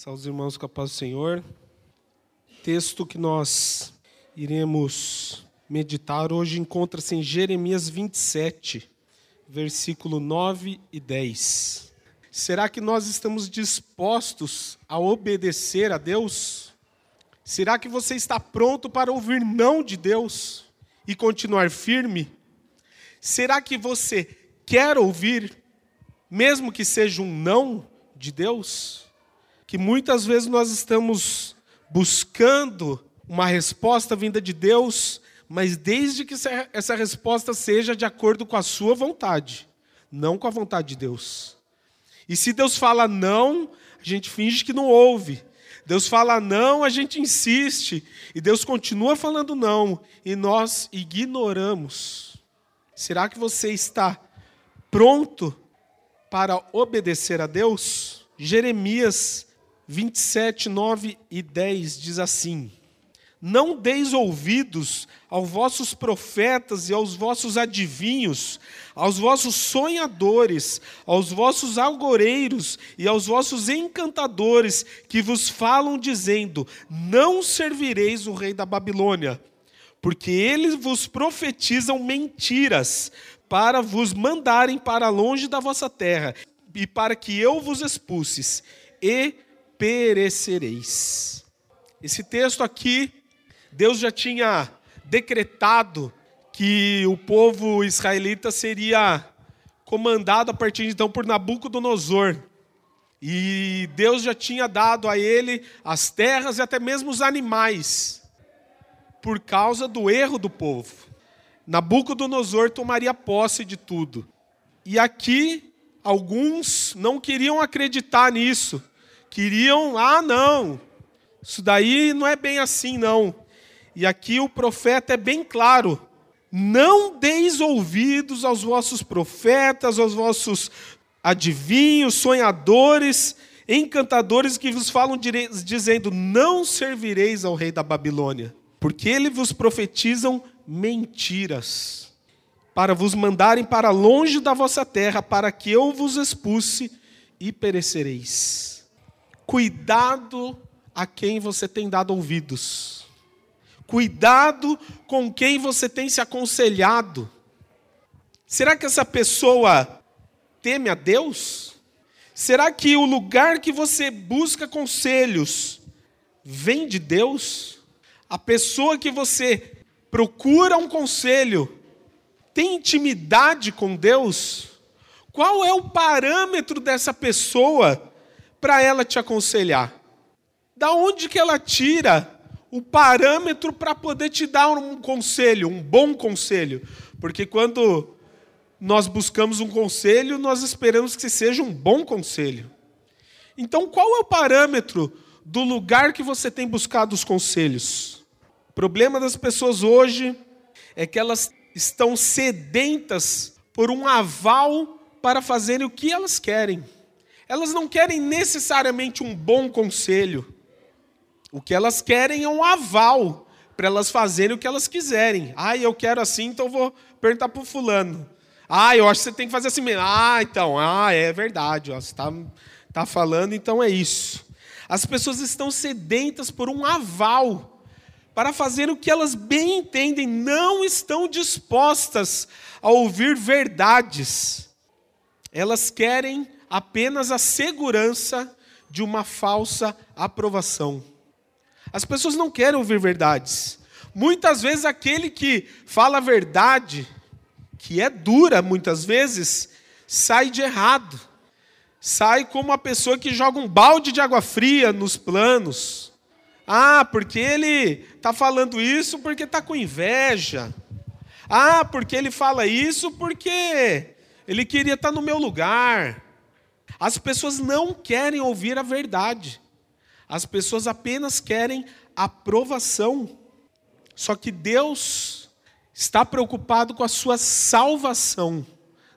Salve os irmãos com a paz do Senhor. Texto que nós iremos meditar hoje encontra-se em Jeremias 27, versículo 9 e 10. Será que nós estamos dispostos a obedecer a Deus? Será que você está pronto para ouvir não de Deus e continuar firme? Será que você quer ouvir, mesmo que seja um não de Deus? Que muitas vezes nós estamos buscando uma resposta vinda de Deus, mas desde que essa resposta seja de acordo com a sua vontade, não com a vontade de Deus. E se Deus fala não, a gente finge que não ouve. Deus fala não, a gente insiste. E Deus continua falando não, e nós ignoramos. Será que você está pronto para obedecer a Deus? Jeremias 27, 9 e 10 diz assim: Não deis ouvidos aos vossos profetas e aos vossos adivinhos, aos vossos sonhadores, aos vossos algoreiros e aos vossos encantadores, que vos falam dizendo: Não servireis o rei da Babilônia, porque eles vos profetizam mentiras, para vos mandarem para longe da vossa terra, e para que eu vos expulses. E perecereis. Esse texto aqui, Deus já tinha decretado que o povo israelita seria comandado a partir de então por Nabucodonosor. E Deus já tinha dado a ele as terras e até mesmo os animais, por causa do erro do povo. Nabucodonosor tomaria posse de tudo. E aqui, alguns não queriam acreditar nisso, queriam, ah, não, isso daí não é bem assim, não. E aqui o profeta é bem claro: não deis ouvidos aos vossos profetas, aos vossos adivinhos, sonhadores, encantadores que vos falam dizendo: não servireis ao rei da Babilônia, porque eles vos profetizam mentiras, para vos mandarem para longe da vossa terra, para que eu vos expulse e perecereis. Cuidado a quem você tem dado ouvidos. Cuidado com quem você tem se aconselhado. Será que essa pessoa teme a Deus? Será que o lugar que você busca conselhos vem de Deus? A pessoa que você procura um conselho tem intimidade com Deus? Qual é o parâmetro dessa pessoa para ela te aconselhar? Da onde que ela tira o parâmetro para poder te dar um conselho, um bom conselho? Porque quando nós buscamos um conselho, nós esperamos que seja um bom conselho. Então, qual é o parâmetro do lugar que você tem buscado os conselhos? O problema das pessoas hoje é que elas estão sedentas por um aval para fazerem o que elas querem. Elas não querem necessariamente um bom conselho. O que elas querem é um aval para elas fazerem o que elas quiserem. Ah, eu quero assim, então vou perguntar para o fulano. Ah, eu acho que você tem que fazer assim mesmo. Ah, então, ah, é verdade. Ó, você está tá falando, então é isso. As pessoas estão sedentas por um aval para fazer o que elas bem entendem, não estão dispostas a ouvir verdades. Elas querem apenas a segurança de uma falsa aprovação. As pessoas não querem ouvir verdades. Muitas vezes aquele que fala a verdade, que é dura muitas vezes, sai de errado. Sai como uma pessoa que joga um balde de água fria nos planos. Ah, porque ele está falando isso porque está com inveja. Ah, porque ele fala isso porque ele queria estar tá no meu lugar. As pessoas não querem ouvir a verdade. As pessoas apenas querem aprovação. Só que Deus está preocupado com a sua salvação,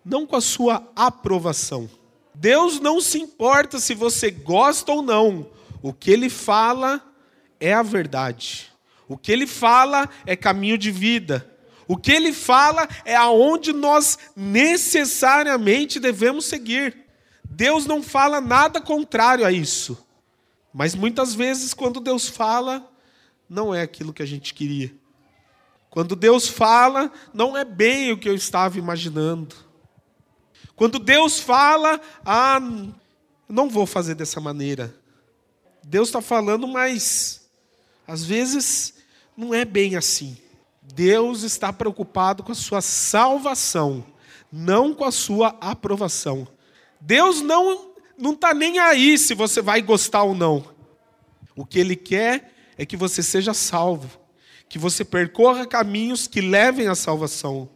não com a sua aprovação. Deus não se importa se você gosta ou não. O que ele fala é a verdade. O que ele fala é caminho de vida. O que ele fala é aonde nós necessariamente devemos seguir. Deus não fala nada contrário a isso. Mas muitas vezes, quando Deus fala, não é aquilo que a gente queria. Quando Deus fala, não é bem o que eu estava imaginando. Quando Deus fala, ah, não vou fazer dessa maneira. Deus está falando, mas às vezes não é bem assim. Deus está preocupado com a sua salvação, não com a sua aprovação. Deus não não está nem aí se você vai gostar ou não. O que Ele quer é que você seja salvo, que você percorra caminhos que levem à salvação,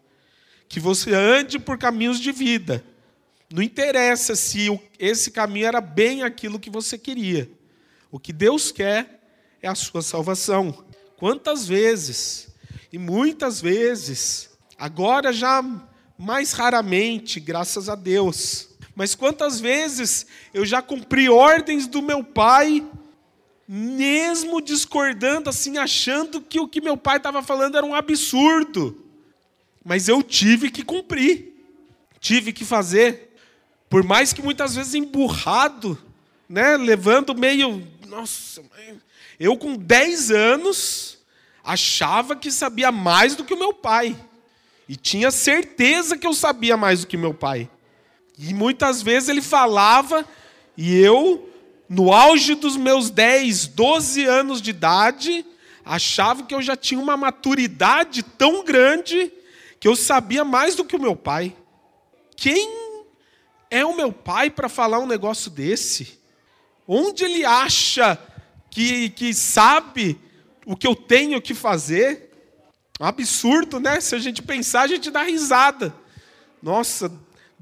que você ande por caminhos de vida. Não interessa se esse caminho era bem aquilo que você queria. O que Deus quer é a sua salvação. Quantas vezes, e muitas vezes, agora já mais raramente, graças a Deus, mas quantas vezes eu já cumpri ordens do meu pai, mesmo discordando, assim, achando que o que meu pai estava falando era um absurdo. Mas eu tive que cumprir, tive que fazer. Por mais que muitas vezes emburrado, né, levando meio. Nossa, eu com 10 anos achava que sabia mais do que o meu pai. E tinha certeza que eu sabia mais do que meu pai. E muitas vezes ele falava, e eu, no auge dos meus 10, 12 anos de idade, achava que eu já tinha uma maturidade tão grande que eu sabia mais do que o meu pai. Quem é o meu pai para falar um negócio desse? Onde ele acha que, que sabe o que eu tenho que fazer? Absurdo, né? Se a gente pensar, a gente dá risada. Nossa,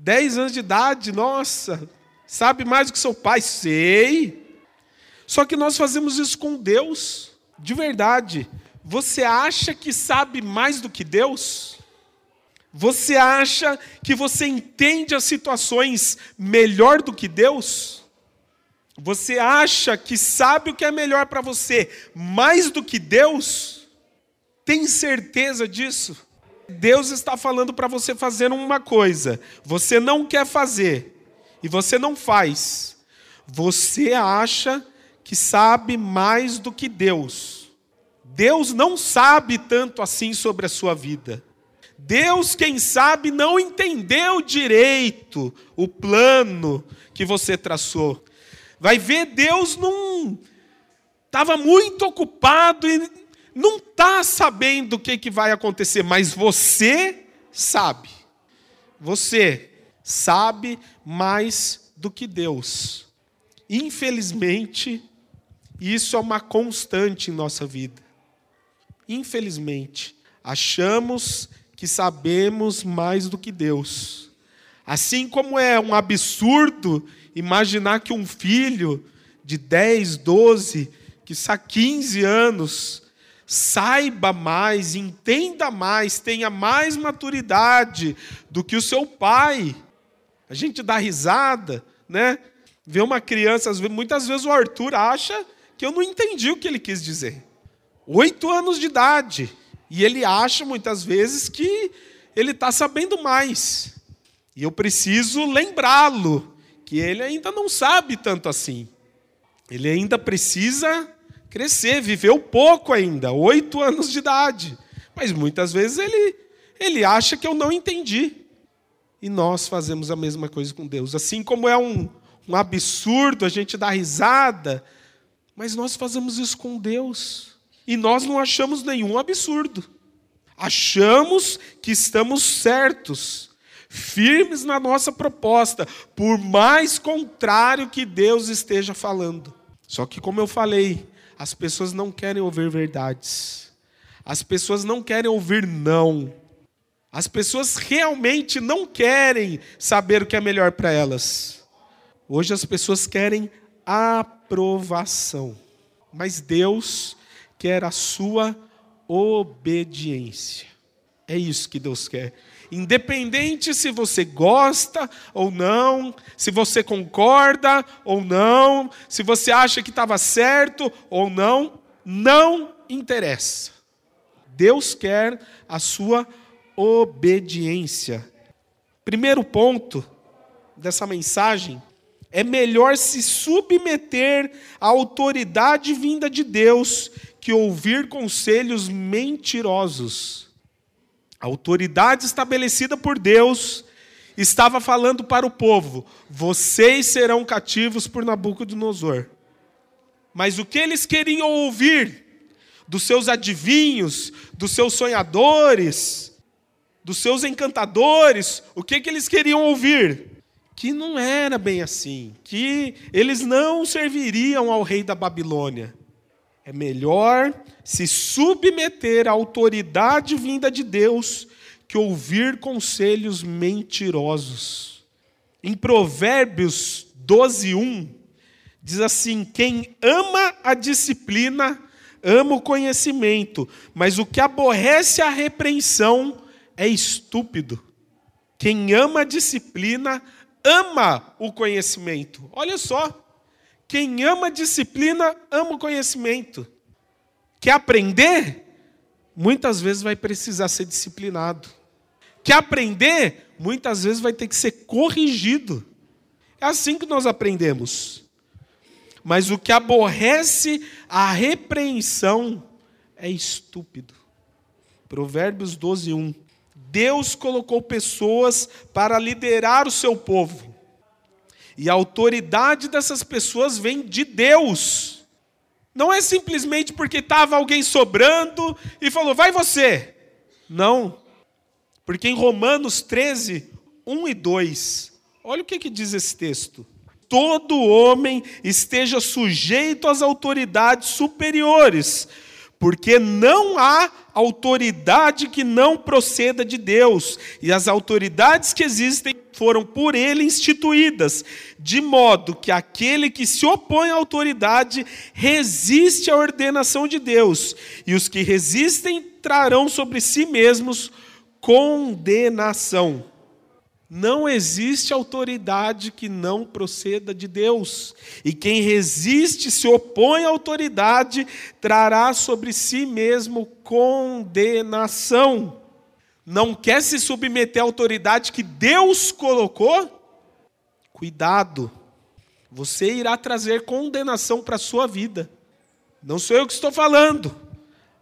10 anos de idade, nossa, sabe mais do que seu pai? Sei. Só que nós fazemos isso com Deus, de verdade. Você acha que sabe mais do que Deus? Você acha que você entende as situações melhor do que Deus? Você acha que sabe o que é melhor para você mais do que Deus? Tem certeza disso? Deus está falando para você fazer uma coisa, você não quer fazer e você não faz. Você acha que sabe mais do que Deus. Deus não sabe tanto assim sobre a sua vida. Deus, quem sabe, não entendeu direito o plano que você traçou. Vai ver, Deus não estava muito ocupado e não está sabendo o que, que vai acontecer, mas você sabe. Você sabe mais do que Deus. Infelizmente, isso é uma constante em nossa vida. Infelizmente, achamos que sabemos mais do que Deus. Assim como é um absurdo imaginar que um filho de 10, 12, que está 15 anos, saiba mais, entenda mais, tenha mais maturidade do que o seu pai. A gente dá risada, né? Vê uma criança, muitas vezes o Arthur acha que eu não entendi o que ele quis dizer. Oito anos de idade. E ele acha muitas vezes que ele está sabendo mais. E eu preciso lembrá-lo que ele ainda não sabe tanto assim. Ele ainda precisa crescer, viveu pouco ainda, oito anos de idade. Mas muitas vezes ele, ele acha que eu não entendi. E nós fazemos a mesma coisa com Deus. Assim como é um, um absurdo a gente dar risada, mas nós fazemos isso com Deus. E nós não achamos nenhum absurdo. Achamos que estamos certos, firmes na nossa proposta, por mais contrário que Deus esteja falando. Só que, como eu falei, as pessoas não querem ouvir verdades. As pessoas não querem ouvir não. As pessoas realmente não querem saber o que é melhor para elas. Hoje as pessoas querem aprovação. Mas Deus quer a sua obediência. É isso que Deus quer. Independente se você gosta ou não, se você concorda ou não, se você acha que estava certo ou não, não interessa. Deus quer a sua obediência. Primeiro ponto dessa mensagem é melhor se submeter à autoridade vinda de Deus que ouvir conselhos mentirosos. A autoridade estabelecida por Deus estava falando para o povo: vocês serão cativos por Nabucodonosor. Mas o que eles queriam ouvir dos seus adivinhos, dos seus sonhadores, dos seus encantadores, o que, que eles queriam ouvir? Que não era bem assim, que eles não serviriam ao rei da Babilônia. É melhor se submeter à autoridade vinda de Deus que ouvir conselhos mentirosos. Em Provérbios 12, 1, diz assim: Quem ama a disciplina, ama o conhecimento, mas o que aborrece a repreensão é estúpido. Quem ama a disciplina, ama o conhecimento. Olha só. Quem ama disciplina, ama o conhecimento. Quer aprender? Muitas vezes vai precisar ser disciplinado. Quer aprender? Muitas vezes vai ter que ser corrigido. É assim que nós aprendemos. Mas o que aborrece a repreensão é estúpido. Provérbios 12, 1. Deus colocou pessoas para liderar o seu povo. E a autoridade dessas pessoas vem de Deus. Não é simplesmente porque estava alguém sobrando e falou, vai você. Não. Porque em Romanos 13, 1 e 2, olha o que, que diz esse texto. Todo homem esteja sujeito às autoridades superiores, porque não há autoridade que não proceda de Deus, e as autoridades que existem foram por ele instituídas, de modo que aquele que se opõe à autoridade resiste à ordenação de Deus, e os que resistem trarão sobre si mesmos condenação. Não existe autoridade que não proceda de Deus. E quem resiste, se opõe à autoridade, trará sobre si mesmo condenação. Não quer se submeter à autoridade que Deus colocou? Cuidado, você irá trazer condenação para a sua vida. Não sou eu que estou falando,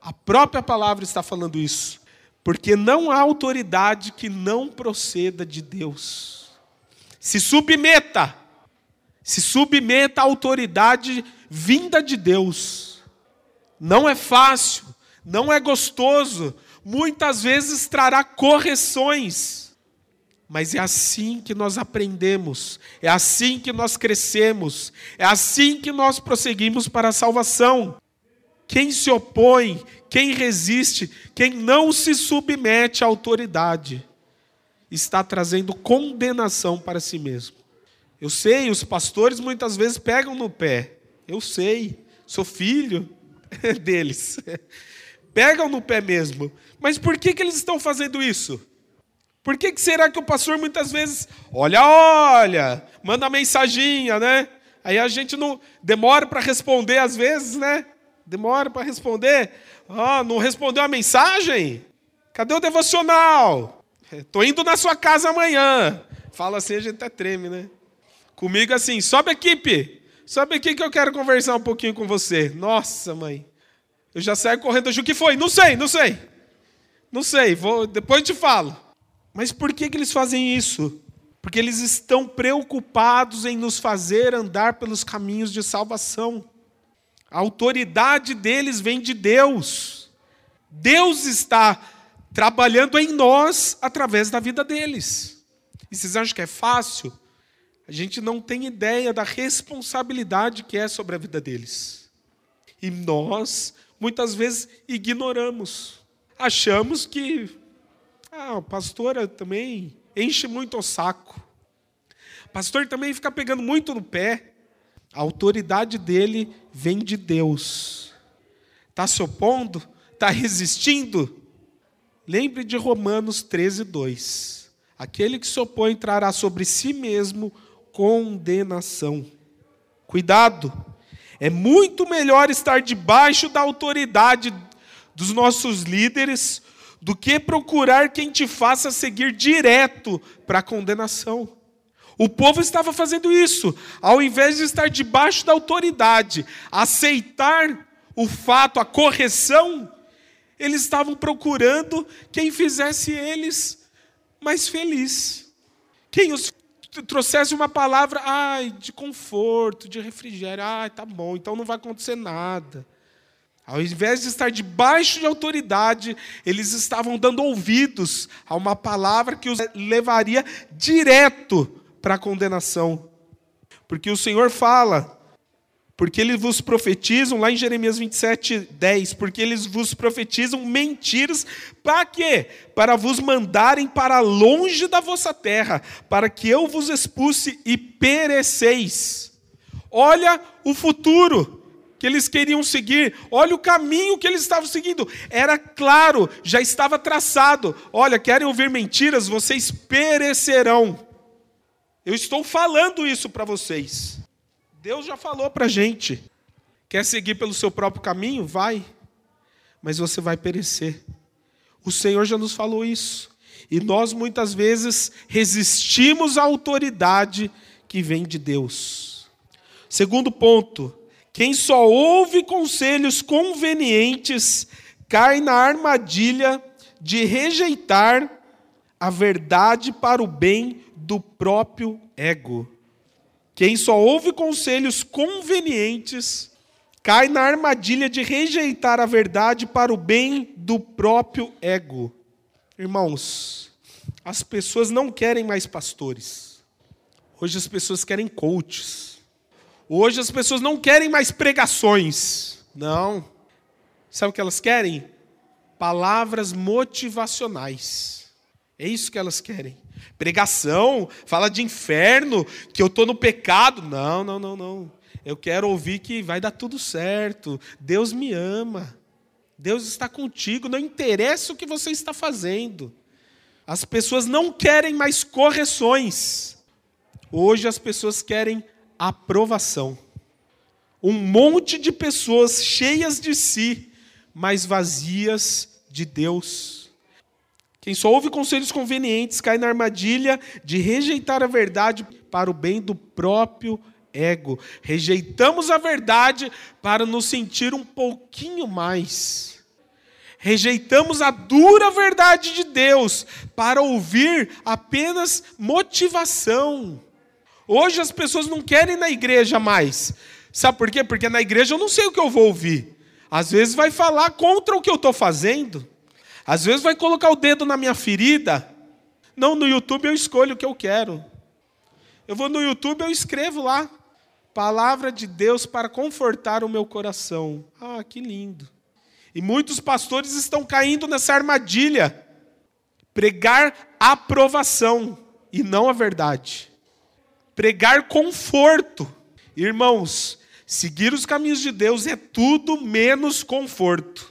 a própria palavra está falando isso. Porque não há autoridade que não proceda de Deus. Se submeta, se submeta à autoridade vinda de Deus. Não é fácil, não é gostoso, muitas vezes trará correções. Mas é assim que nós aprendemos, é assim que nós crescemos, é assim que nós prosseguimos para a salvação. Quem se opõe, quem resiste, quem não se submete à autoridade, está trazendo condenação para si mesmo. Eu sei, os pastores muitas vezes pegam no pé. Eu sei, sou filho deles. Pegam no pé mesmo. Mas por que, que eles estão fazendo isso? Por que, que será que o pastor muitas vezes, olha, olha, manda mensaginha, né? Aí a gente não demora para responder às vezes, né? Demora para responder. Ah, não respondeu a mensagem? Cadê o devocional? Estou indo na sua casa amanhã. Fala assim, a gente até treme, né? Comigo assim, sobe equipe. Sobe aqui que eu quero conversar um pouquinho com você. Nossa, mãe. Eu já saio correndo. O que foi? Não sei, não sei. Não sei, vou, depois te falo. Mas por que, que eles fazem isso? Porque eles estão preocupados em nos fazer andar pelos caminhos de salvação. A autoridade deles vem de Deus. Deus está trabalhando em nós através da vida deles. E vocês acham que é fácil? A gente não tem ideia da responsabilidade que é sobre a vida deles. E nós, muitas vezes, ignoramos. Achamos que ah, a pastora também enche muito o saco. O pastor também fica pegando muito no pé. A autoridade dele vem de Deus. Está se opondo? Está resistindo? Lembre de Romanos 13, 2. Aquele que se opõe trará sobre si mesmo condenação. Cuidado! É muito melhor estar debaixo da autoridade dos nossos líderes do que procurar quem te faça seguir direto para a condenação. O povo estava fazendo isso, ao invés de estar debaixo da autoridade, aceitar o fato, a correção, eles estavam procurando quem fizesse eles mais felizes. Quem os trouxesse uma palavra ai, de conforto, de refrigério. Ai, tá bom, então não vai acontecer nada. Ao invés de estar debaixo de autoridade, eles estavam dando ouvidos a uma palavra que os levaria direto para a condenação. Porque o Senhor fala, porque eles vos profetizam, lá em Jeremias 27, 10, porque eles vos profetizam mentiras, para quê? Para vos mandarem para longe da vossa terra, para que eu vos expulse e pereceis. Olha o futuro que eles queriam seguir, olha o caminho que eles estavam seguindo, era claro, já estava traçado. Olha, querem ouvir mentiras, vocês perecerão. Eu estou falando isso para vocês. Deus já falou para a gente. Quer seguir pelo seu próprio caminho? Vai. Mas você vai perecer. O Senhor já nos falou isso. E nós muitas vezes resistimos à autoridade que vem de Deus. Segundo ponto, quem só ouve conselhos convenientes cai na armadilha de rejeitar a verdade para o bem do próprio ego. Quem só ouve conselhos convenientes cai na armadilha de rejeitar a verdade para o bem do próprio ego. Irmãos, as pessoas não querem mais pastores. Hoje as pessoas querem coaches. Hoje as pessoas não querem mais pregações. Não. Sabe o que elas querem? Palavras motivacionais. É isso que elas querem. Pregação, fala de inferno, que eu estou no pecado. Não, não, não, não. Eu quero ouvir que vai dar tudo certo. Deus me ama. Deus está contigo. Não interessa o que você está fazendo. As pessoas não querem mais correções. Hoje as pessoas querem aprovação. Um monte de pessoas cheias de si, mas vazias de Deus. Quem só ouve conselhos convenientes cai na armadilha de rejeitar a verdade para o bem do próprio ego. Rejeitamos a verdade para nos sentir um pouquinho mais. Rejeitamos a dura verdade de Deus para ouvir apenas motivação. Hoje as pessoas não querem ir na igreja mais. Sabe por quê? Porque na igreja eu não sei o que eu vou ouvir. Às vezes vai falar contra o que eu estou fazendo. Às vezes vai colocar o dedo na minha ferida. Não, no YouTube eu escolho o que eu quero. Eu vou no YouTube, eu escrevo lá. Palavra de Deus para confortar o meu coração. Ah, que lindo. E muitos pastores estão caindo nessa armadilha. Pregar aprovação e não a verdade. Pregar conforto. Irmãos, seguir os caminhos de Deus é tudo menos conforto.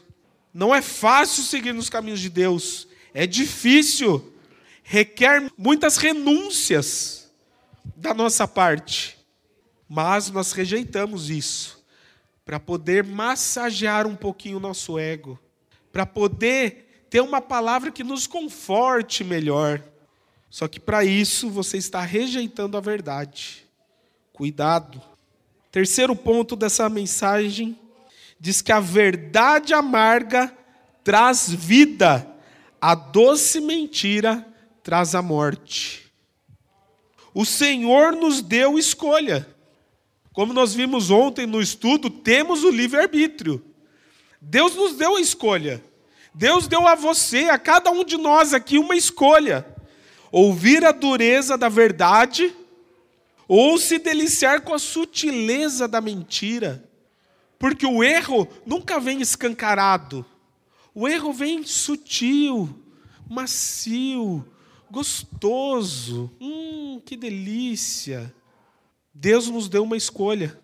Não é fácil seguir nos caminhos de Deus, é difícil, requer muitas renúncias da nossa parte, mas nós rejeitamos isso para poder massagear um pouquinho o nosso ego, para poder ter uma palavra que nos conforte melhor. Só que para isso você está rejeitando a verdade. Cuidado. Terceiro ponto dessa mensagem diz que a verdade amarga traz vida, a doce mentira traz a morte. O Senhor nos deu escolha. Como nós vimos ontem no estudo, temos o livre-arbítrio. Deus nos deu a escolha. Deus deu a você, a cada um de nós aqui, uma escolha: ouvir a dureza da verdade ou se deliciar com a sutileza da mentira. Porque o erro nunca vem escancarado. O erro vem sutil, macio, gostoso. Hum, que delícia. Deus nos deu uma escolha.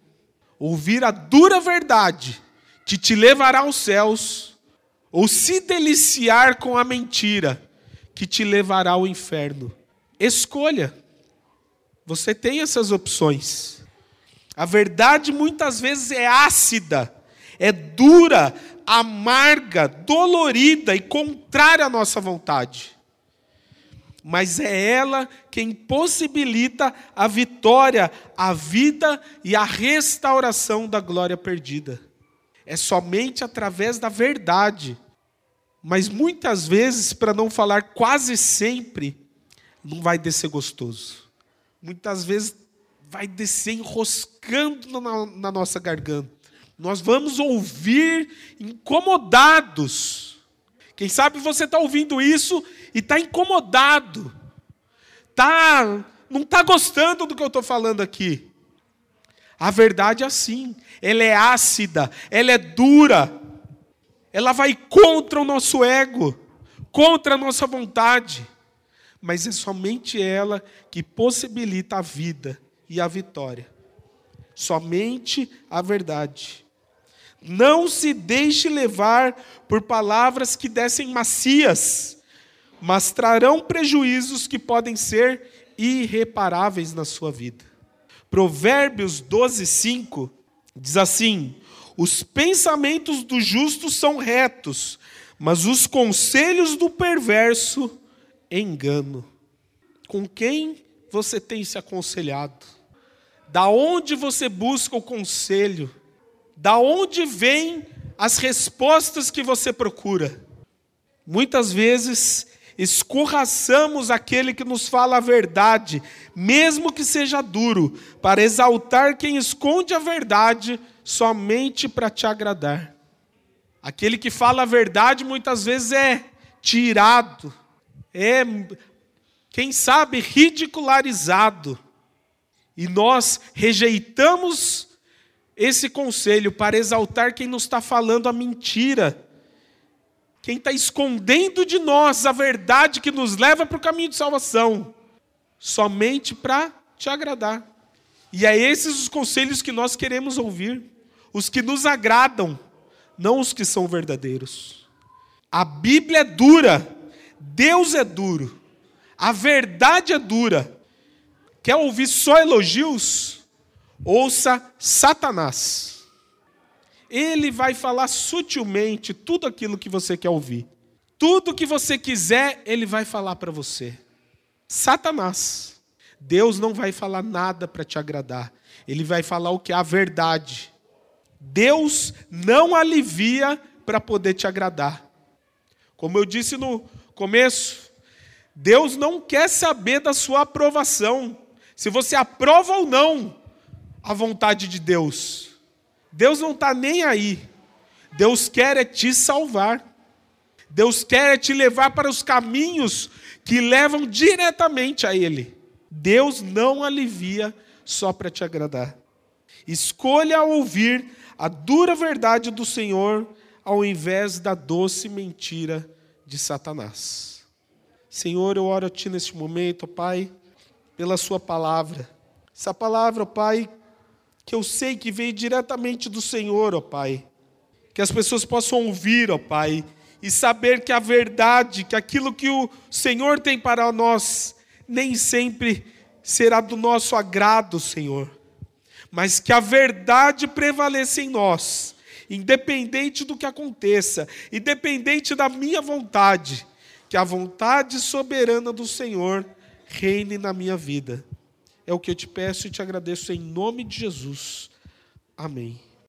Ouvir a dura verdade que te levará aos céus, ou se deliciar com a mentira que te levará ao inferno. Escolha. Você tem essas opções. A verdade muitas vezes é ácida, é dura, amarga, dolorida e contrária à nossa vontade. mas é ela quem possibilita a vitória, a vida e a restauração da glória perdida. É somente através da verdade. Mas muitas vezes, para não falar quase sempre, não vai descer gostoso. Muitas vezes vai descer enroscando na, na nossa garganta. Nós vamos ouvir incomodados. Quem sabe você está ouvindo isso e está incomodado. Tá, não está gostando do que eu estou falando aqui. A verdade é assim. Ela é ácida, ela é dura. Ela vai contra o nosso ego, contra a nossa vontade. Mas é somente ela que possibilita a vida e a vitória. Somente a verdade. Não se deixe levar por palavras que descem macias, mas trarão prejuízos que podem ser irreparáveis na sua vida. Provérbios 12, 5 diz assim: Os pensamentos do justo são retos, mas os conselhos do perverso engano. Com quem você tem se aconselhado? Da onde você busca o conselho? Da onde vêm as respostas que você procura? Muitas vezes escorraçamos aquele que nos fala a verdade, mesmo que seja duro, para exaltar quem esconde a verdade somente para te agradar. Aquele que fala a verdade muitas vezes é tirado, é, quem sabe, ridicularizado. E nós rejeitamos esse conselho para exaltar quem nos está falando a mentira, quem está escondendo de nós a verdade que nos leva para o caminho de salvação, somente para te agradar. E é esses os conselhos que nós queremos ouvir, os que nos agradam, não os que são verdadeiros. A Bíblia é dura, Deus é duro, a verdade é dura. Quer ouvir só elogios? Ouça Satanás. Ele vai falar sutilmente tudo aquilo que você quer ouvir. Tudo que você quiser, ele vai falar para você. Satanás. Deus não vai falar nada para te agradar. Ele vai falar o que é a verdade. Deus não alivia para poder te agradar. Como eu disse no começo, Deus não quer saber da sua aprovação se você aprova ou não a vontade de Deus. Deus não está nem aí. Deus quer é te salvar. Deus quer é te levar para os caminhos que levam diretamente a Ele. Deus não alivia só para te agradar. Escolha ouvir a dura verdade do Senhor ao invés da doce mentira de Satanás. Senhor, eu oro a Ti neste momento, Pai pela Sua palavra. Essa palavra, ó Pai, que eu sei que veio diretamente do Senhor, ó Pai. Que as pessoas possam ouvir, ó Pai, e saber que a verdade, que aquilo que o Senhor tem para nós, nem sempre será do nosso agrado, Senhor. Mas que a verdade prevaleça em nós, independente do que aconteça, independente da minha vontade, que a vontade soberana do Senhor reine na minha vida. É o que eu te peço e te agradeço em nome de Jesus. Amém.